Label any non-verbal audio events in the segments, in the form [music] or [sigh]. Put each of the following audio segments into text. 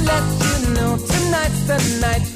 To let you know tonight's the night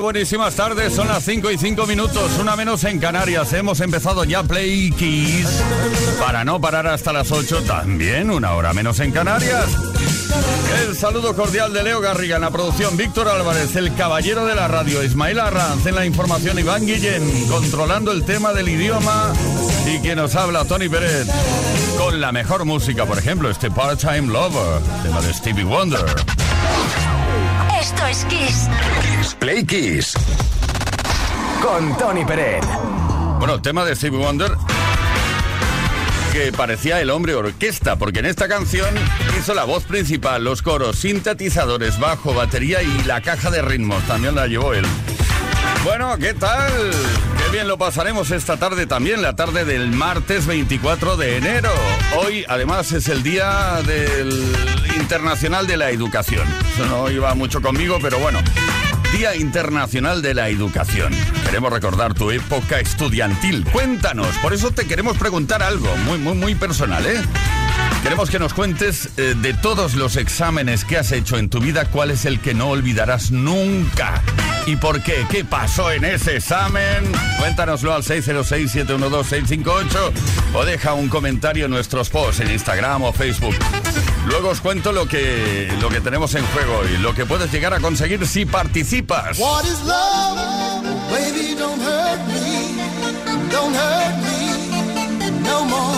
buenísimas tardes. Son las 5 y 5 minutos, una menos en Canarias. Hemos empezado ya Play Kiss para no parar hasta las 8. También una hora menos en Canarias. El saludo cordial de Leo Garriga en la producción, Víctor Álvarez, el caballero de la radio, Ismael Arranz en la información, Iván Guillén, controlando el tema del idioma y quien nos habla, Tony Pérez, con la mejor música, por ejemplo, este Part-Time Lover, tema de Stevie Wonder. Esto es Kiss. Play Kiss. Con Tony Pérez. Bueno, tema de Stevie Wonder que parecía el hombre orquesta, porque en esta canción hizo la voz principal, los coros, sintetizadores, bajo, batería y la caja de ritmos. También la llevó él. Bueno, ¿qué tal? Qué bien lo pasaremos esta tarde también, la tarde del martes 24 de enero. Hoy, además, es el Día del Internacional de la Educación. Eso no iba mucho conmigo, pero bueno. Día Internacional de la Educación. Queremos recordar tu época estudiantil. Cuéntanos, por eso te queremos preguntar algo muy, muy, muy personal, ¿eh? Queremos que nos cuentes eh, de todos los exámenes que has hecho en tu vida, cuál es el que no olvidarás nunca. ¿Y por qué? ¿Qué pasó en ese examen? Cuéntanoslo al 606-712-658 o deja un comentario en nuestros posts en Instagram o Facebook. Luego os cuento lo que, lo que tenemos en juego y lo que puedes llegar a conseguir si participas. Baby, don't hurt me. Don't hurt me no more.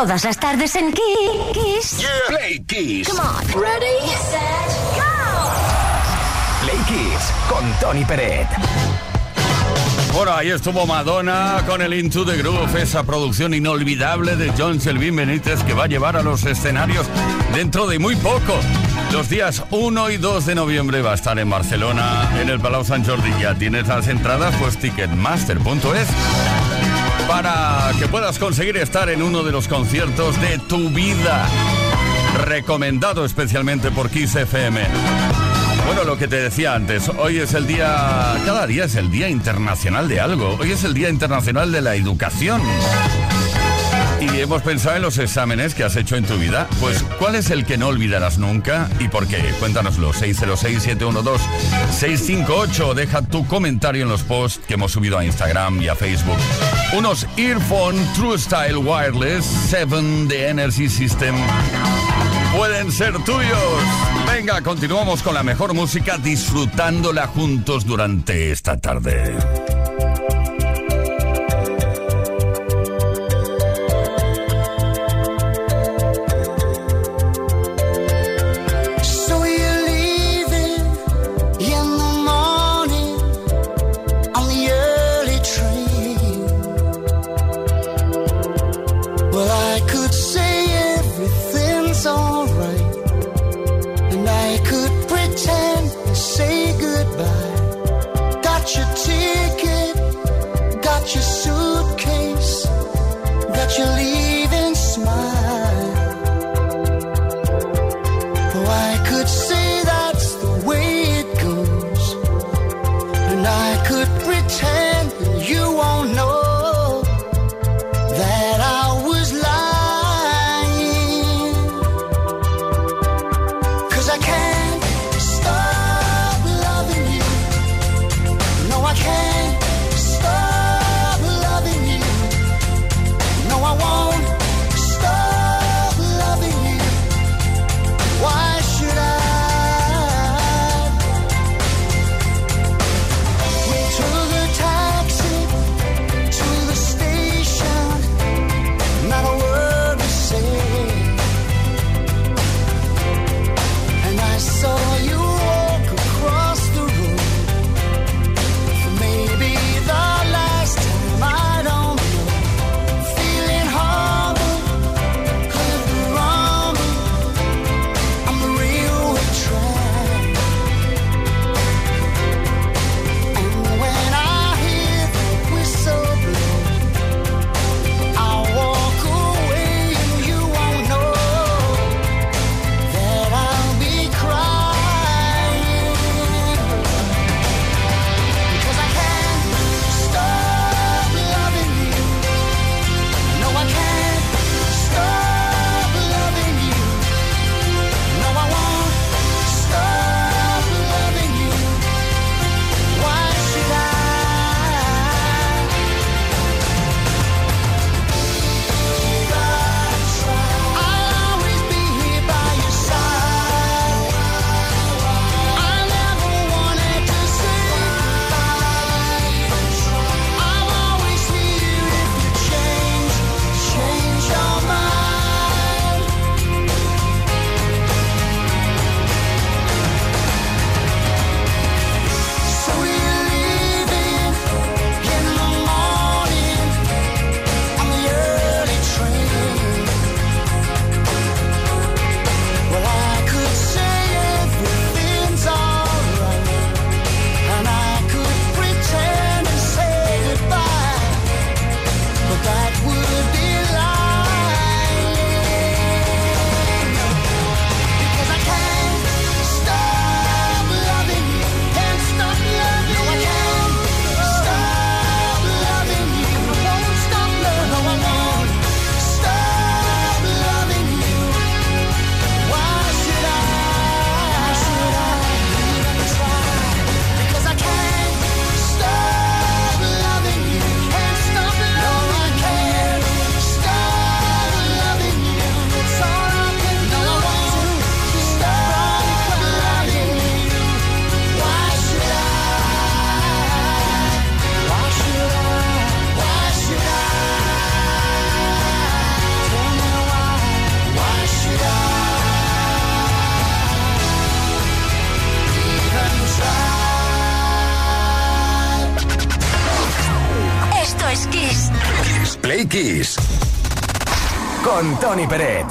Todas las tardes en Kiss. Play Kiss. Come on. Ready, set, go. Play Kiss con Tony Peret. Bueno, ahí estuvo Madonna con el Into the Groove, esa producción inolvidable de John Selvin Benítez que va a llevar a los escenarios dentro de muy poco. Los días 1 y 2 de noviembre va a estar en Barcelona, en el Palau Sant Jordi. Ya tienes las entradas, pues ticketmaster.es para que puedas conseguir estar en uno de los conciertos de tu vida. Recomendado especialmente por Kiss FM. Bueno, lo que te decía antes, hoy es el día, cada día es el Día Internacional de algo. Hoy es el Día Internacional de la Educación. Y hemos pensado en los exámenes que has hecho en tu vida. Pues, ¿cuál es el que no olvidarás nunca y por qué? Cuéntanoslo. 606-712-658. Deja tu comentario en los posts que hemos subido a Instagram y a Facebook. Unos Earphone True Style Wireless 7 de Energy System pueden ser tuyos. Venga, continuamos con la mejor música disfrutándola juntos durante esta tarde. could say con Tony Peret.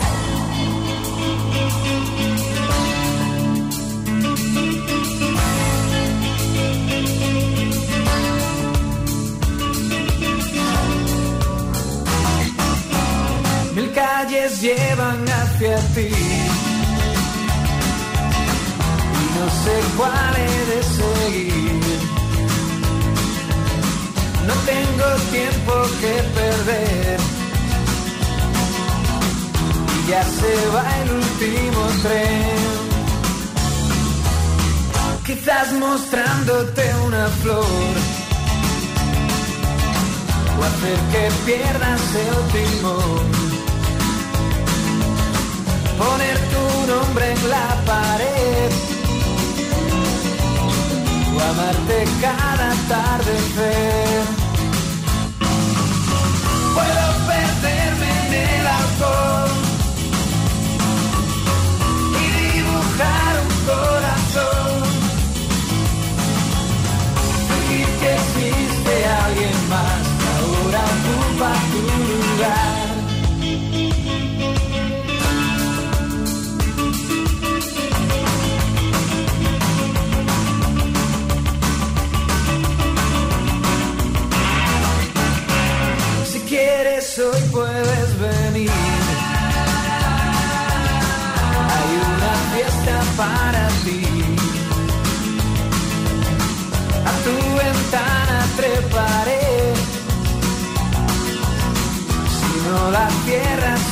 Mil calles llevan hacia ti. Y no sé cuál he de seguir. No tengo tiempo que perder ya se va el último tren. Quizás mostrándote una flor o hacer que pierdas el timón. Poner tu nombre en la pared. O amarte cada tarde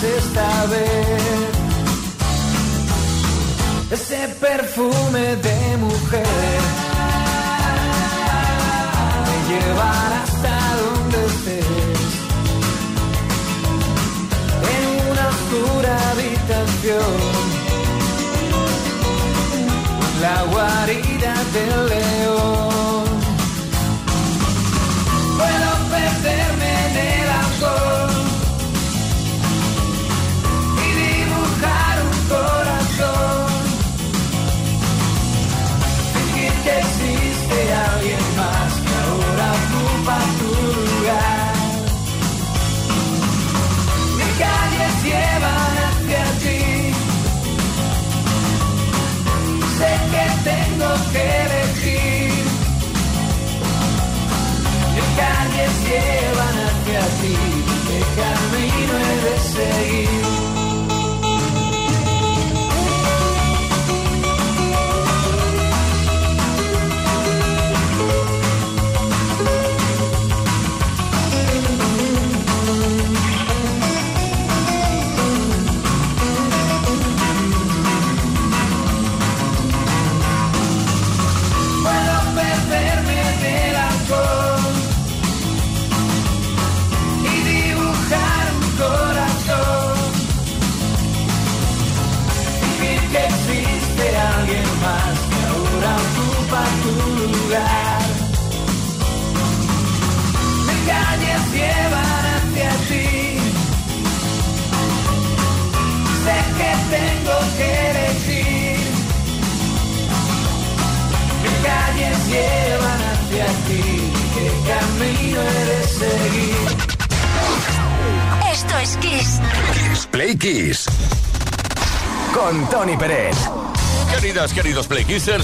esta vez. Ese perfume de mujer me llevará hasta donde estés. oscura habitación, la guarida del león.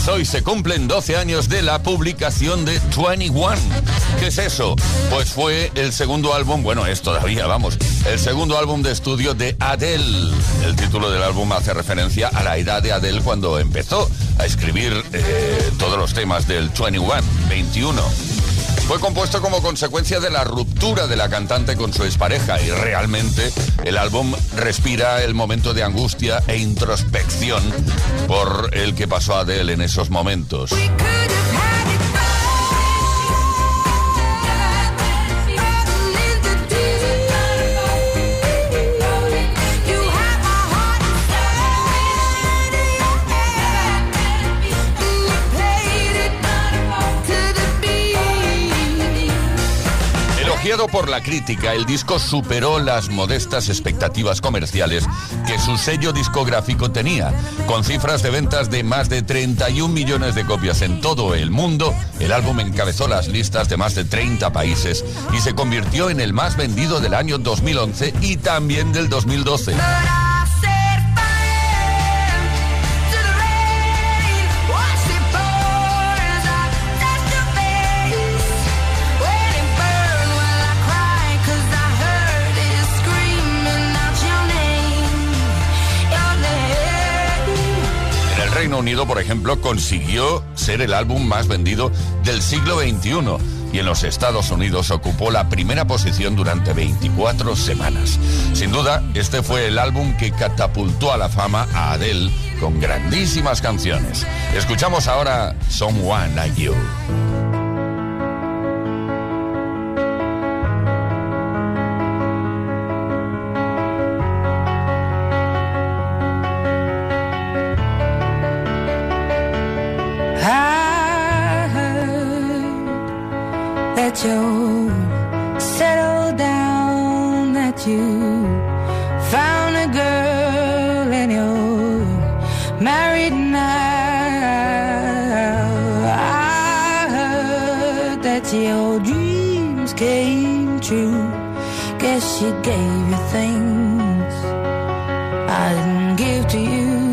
Hoy se cumplen 12 años de la publicación de 21. ¿Qué es eso? Pues fue el segundo álbum, bueno, es todavía, vamos, el segundo álbum de estudio de Adele. El título del álbum hace referencia a la edad de Adele cuando empezó a escribir eh, todos los temas del 21, 21. Fue compuesto como consecuencia de la ruptura de la cantante con su expareja y realmente el álbum respira el momento de angustia e introspección por el que pasó Adele en esos momentos. Por la crítica, el disco superó las modestas expectativas comerciales que su sello discográfico tenía. Con cifras de ventas de más de 31 millones de copias en todo el mundo, el álbum encabezó las listas de más de 30 países y se convirtió en el más vendido del año 2011 y también del 2012. Unido, por ejemplo, consiguió ser el álbum más vendido del siglo XXI y en los Estados Unidos ocupó la primera posición durante 24 semanas. Sin duda, este fue el álbum que catapultó a la fama a Adele con grandísimas canciones. Escuchamos ahora Someone Like You. that your dreams came true. Guess she gave you things I didn't give to you.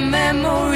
memory.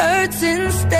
hurts instead.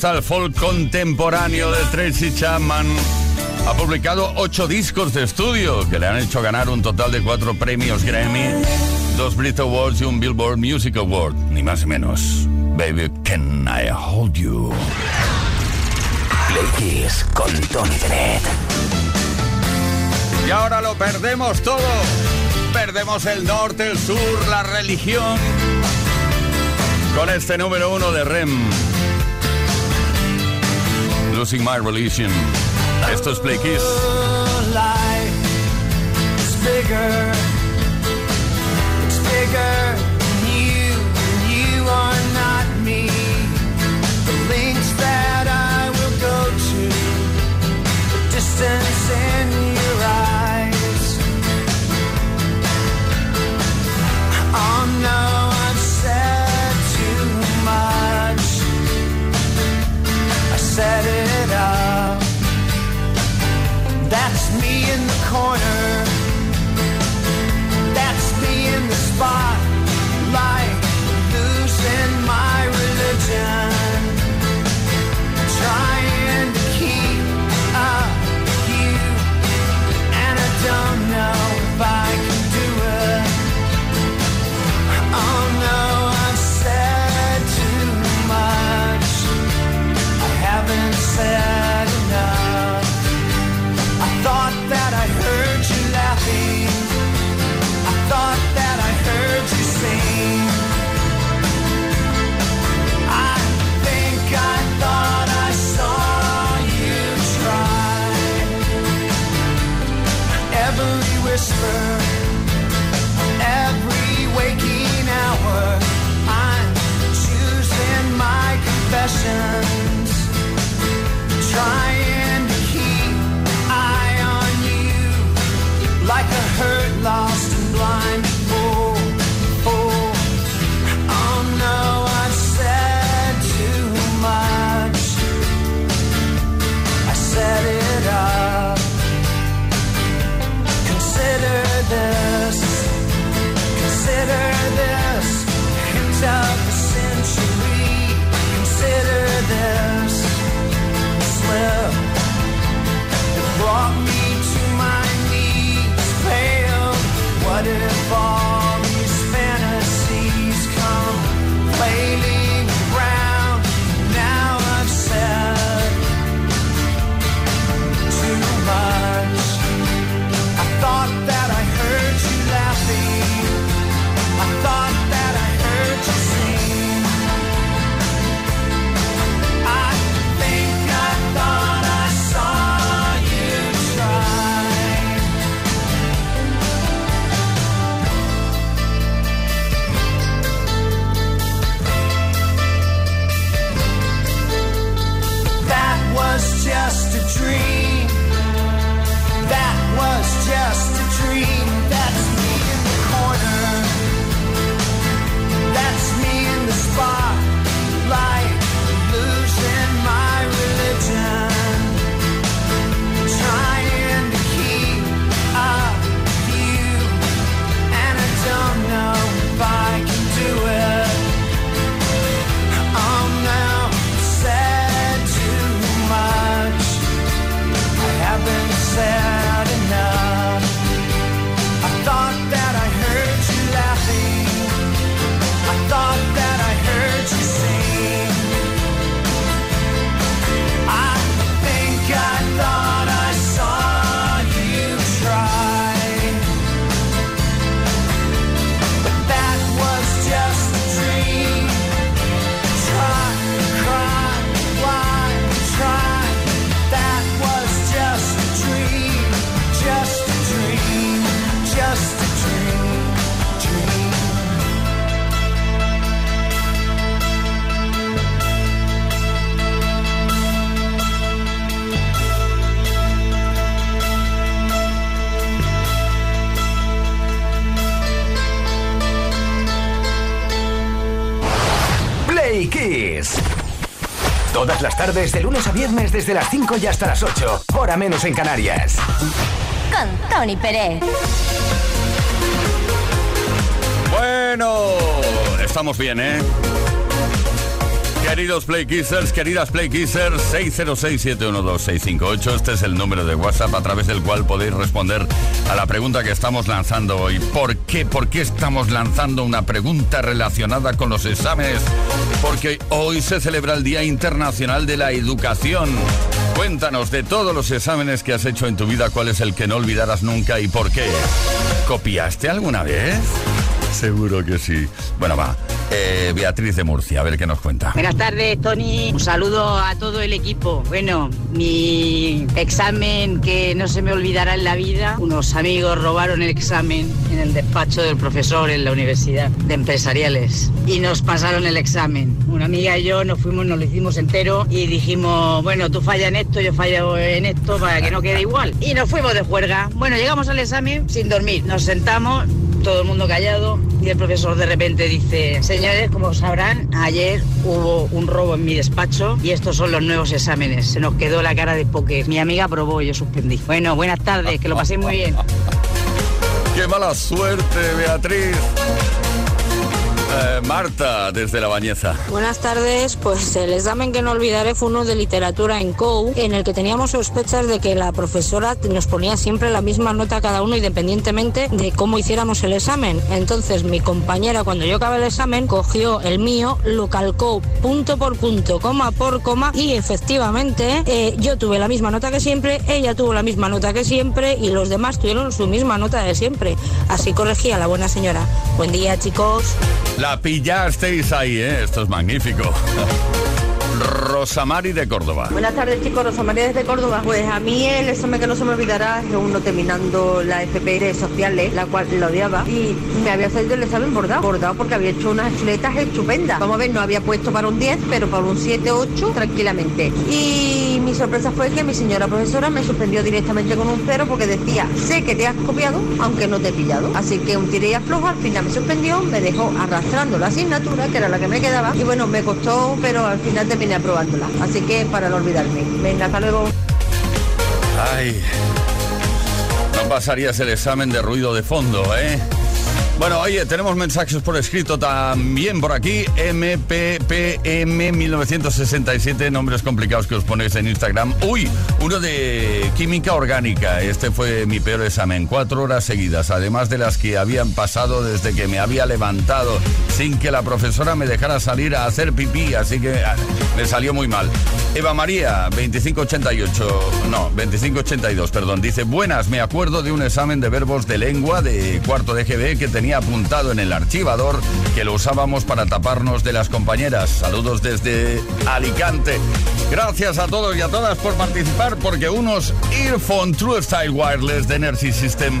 está el folk contemporáneo de Tracy Chapman. Ha publicado ocho discos de estudio que le han hecho ganar un total de cuatro premios Grammy, dos Brit Awards y un Billboard Music Award, ni más ni menos. Baby, can I hold you? Play Kiss con Tony Bennett. Y ahora lo perdemos todo. Perdemos el norte, el sur, la religión. Con este número uno de Rem. Losing My Religion. Esto es Play Kiss. Viernes, desde las 5 y hasta las 8. Hora menos en Canarias. Con Tony Pérez. Bueno, estamos bien, ¿eh? Queridos Play Kissers, queridas Play Kissers, 606-712-658. Este es el número de WhatsApp a través del cual podéis responder a la pregunta que estamos lanzando hoy. ¿Por qué? ¿Por qué estamos lanzando una pregunta relacionada con los exámenes? Porque hoy se celebra el Día Internacional de la Educación. Cuéntanos de todos los exámenes que has hecho en tu vida, cuál es el que no olvidarás nunca y por qué. ¿Copiaste alguna vez? Seguro que sí. Bueno, va. Eh, Beatriz de Murcia, a ver qué nos cuenta. Buenas tardes, Tony. Un saludo a todo el equipo. Bueno, mi examen que no se me olvidará en la vida. Unos amigos robaron el examen en el despacho del profesor en la Universidad de Empresariales y nos pasaron el examen. Una amiga y yo nos fuimos, nos lo hicimos entero y dijimos, bueno, tú fallas en esto, yo fallo en esto para que no quede igual. Y nos fuimos de juerga. Bueno, llegamos al examen sin dormir. Nos sentamos, todo el mundo callado y el profesor de repente dice, señores, como sabrán, ayer hubo un robo en mi despacho y estos son los nuevos exámenes. Se nos quedó la cara de poker. Mi amiga aprobó y yo suspendí. Bueno, buenas tardes, que lo pasé muy bien. [laughs] ¡Qué mala suerte, Beatriz! Eh, Marta, desde La Bañeza. Buenas tardes, pues el examen que no olvidaré fue uno de literatura en COU, en el que teníamos sospechas de que la profesora nos ponía siempre la misma nota a cada uno independientemente de cómo hiciéramos el examen. Entonces mi compañera cuando yo acabé el examen cogió el mío, lo calcó punto por punto, coma por coma y efectivamente eh, yo tuve la misma nota que siempre, ella tuvo la misma nota que siempre y los demás tuvieron su misma nota de siempre. Así corregía la buena señora. Buen día chicos. La pillasteis ahí, ¿eh? Esto es magnífico. Rosamari de Córdoba. Buenas tardes chicos, Rosamari desde Córdoba. Pues a mí el examen que no se me olvidará es uno terminando la FP sociales, la cual la odiaba, y me había salido el examen bordado, bordado porque había hecho unas chuletas estupendas. Vamos a ver, no había puesto para un 10, pero para un 7, 8 tranquilamente. Y mi sorpresa fue que mi señora profesora me suspendió directamente con un cero porque decía, sé que te has copiado, aunque no te he pillado. Así que un tiré y aflojo, al final me suspendió, me dejó arrastrando la asignatura, que era la que me quedaba, y bueno, me costó, pero al final terminé aprobándola. Así que para no olvidarme. Venga, hasta luego. Ay. No pasarías el examen de ruido de fondo, ¿eh? Bueno, oye, tenemos mensajes por escrito también por aquí. MPPM1967, nombres complicados que os ponéis en Instagram. Uy, uno de química orgánica. Este fue mi peor examen. Cuatro horas seguidas, además de las que habían pasado desde que me había levantado sin que la profesora me dejara salir a hacer pipí. Así que ah, me salió muy mal. Eva María, 2588, no, 2582, perdón. Dice, buenas, me acuerdo de un examen de verbos de lengua de cuarto de GB que tenía apuntado en el archivador que lo usábamos para taparnos de las compañeras. Saludos desde Alicante. Gracias a todos y a todas por participar porque unos Earphone True Style Wireless de Energy System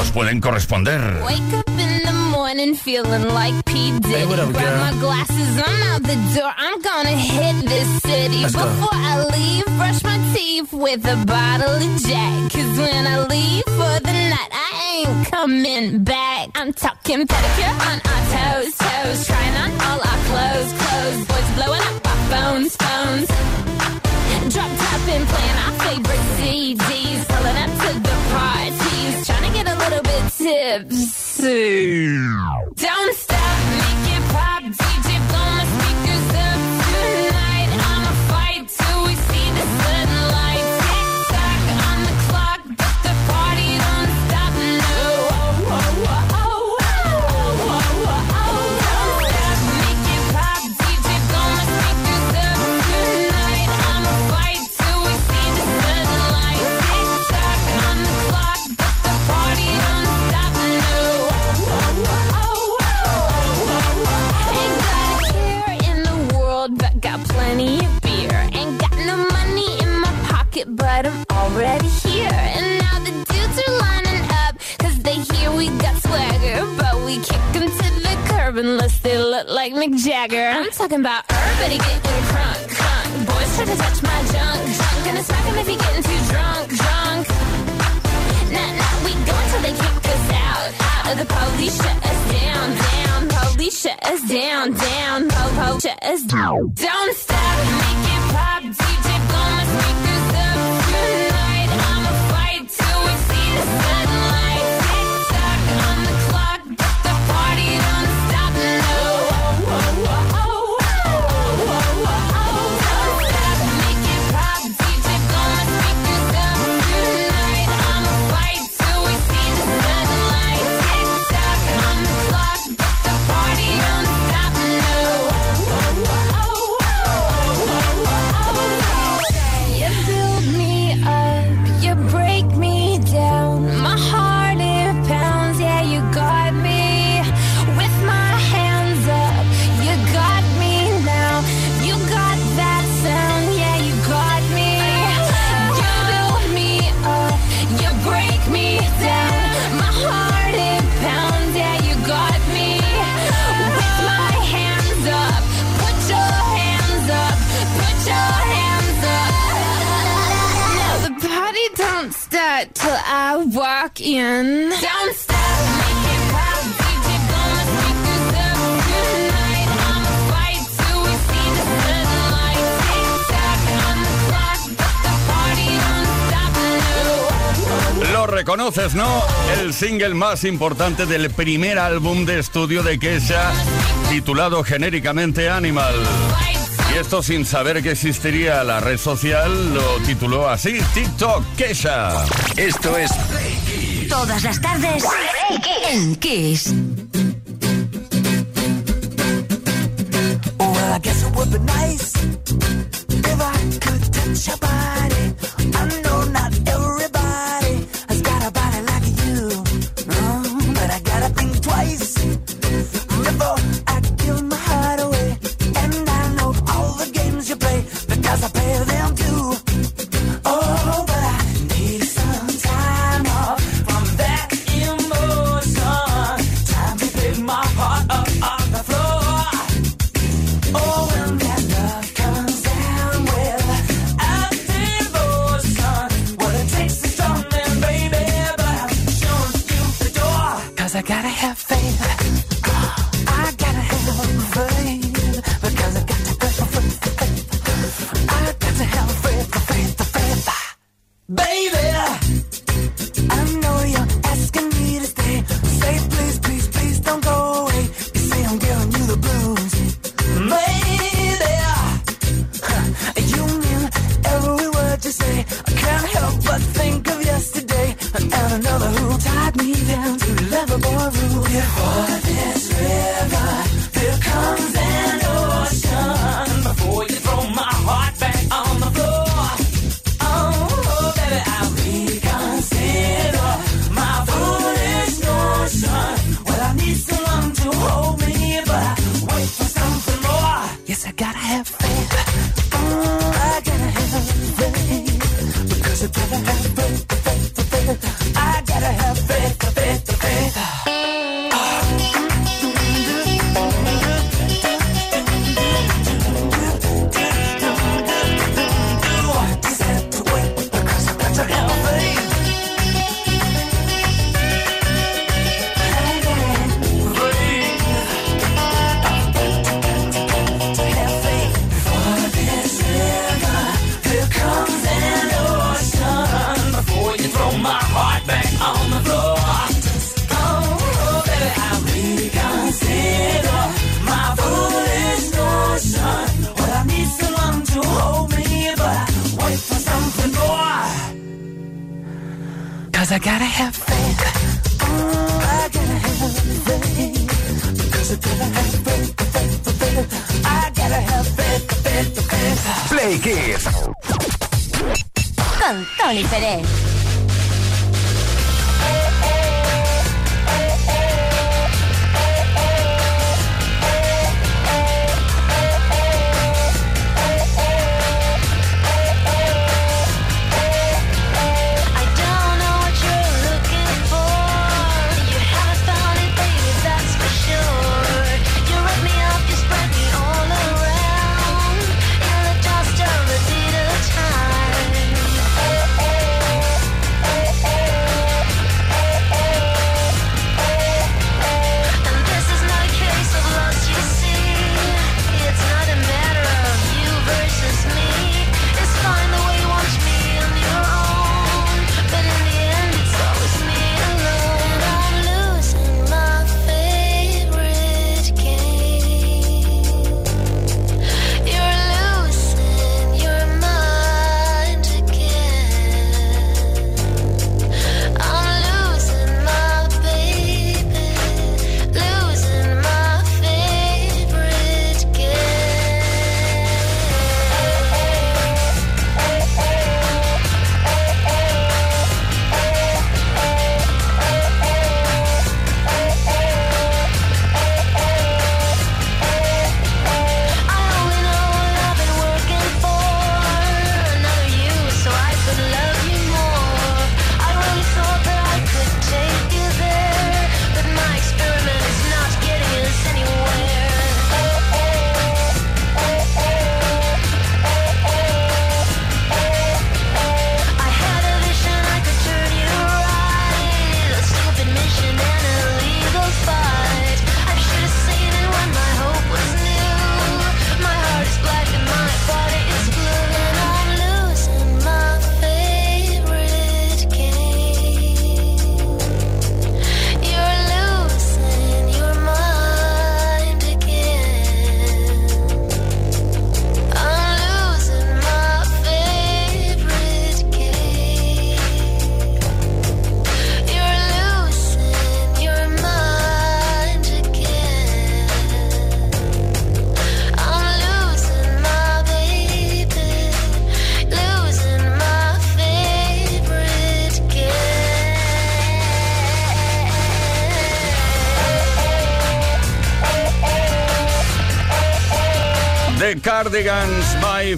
os pueden corresponder. Wake up in the morning feeling like P. Diddy. what up, Grab girl? my glasses, I'm out the door. I'm gonna hit this city. Let's go. Before I leave, brush my teeth with a bottle of Jack. Cause when I leave for the night, I ain't coming back. I'm talking pedicure on our toes, toes. Trying on all our clothes, clothes. Boys blowing up our phones, phones. Drop top and playing our favorite CDs. Pulling up to the parties. Trying to get a little bit tipsy. Don't stop, make talking about conoces, ¿no? El single más importante del primer álbum de estudio de Kesha, titulado genéricamente Animal. Y esto sin saber que existiría la red social, lo tituló así, TikTok Kesha. Esto es... Todas las tardes en Kiss. gotta have I gotta have faith. Play Kids. Con Tony Pérez.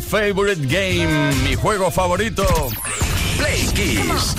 Favorite Game, mi juego favorito. Play Kiss.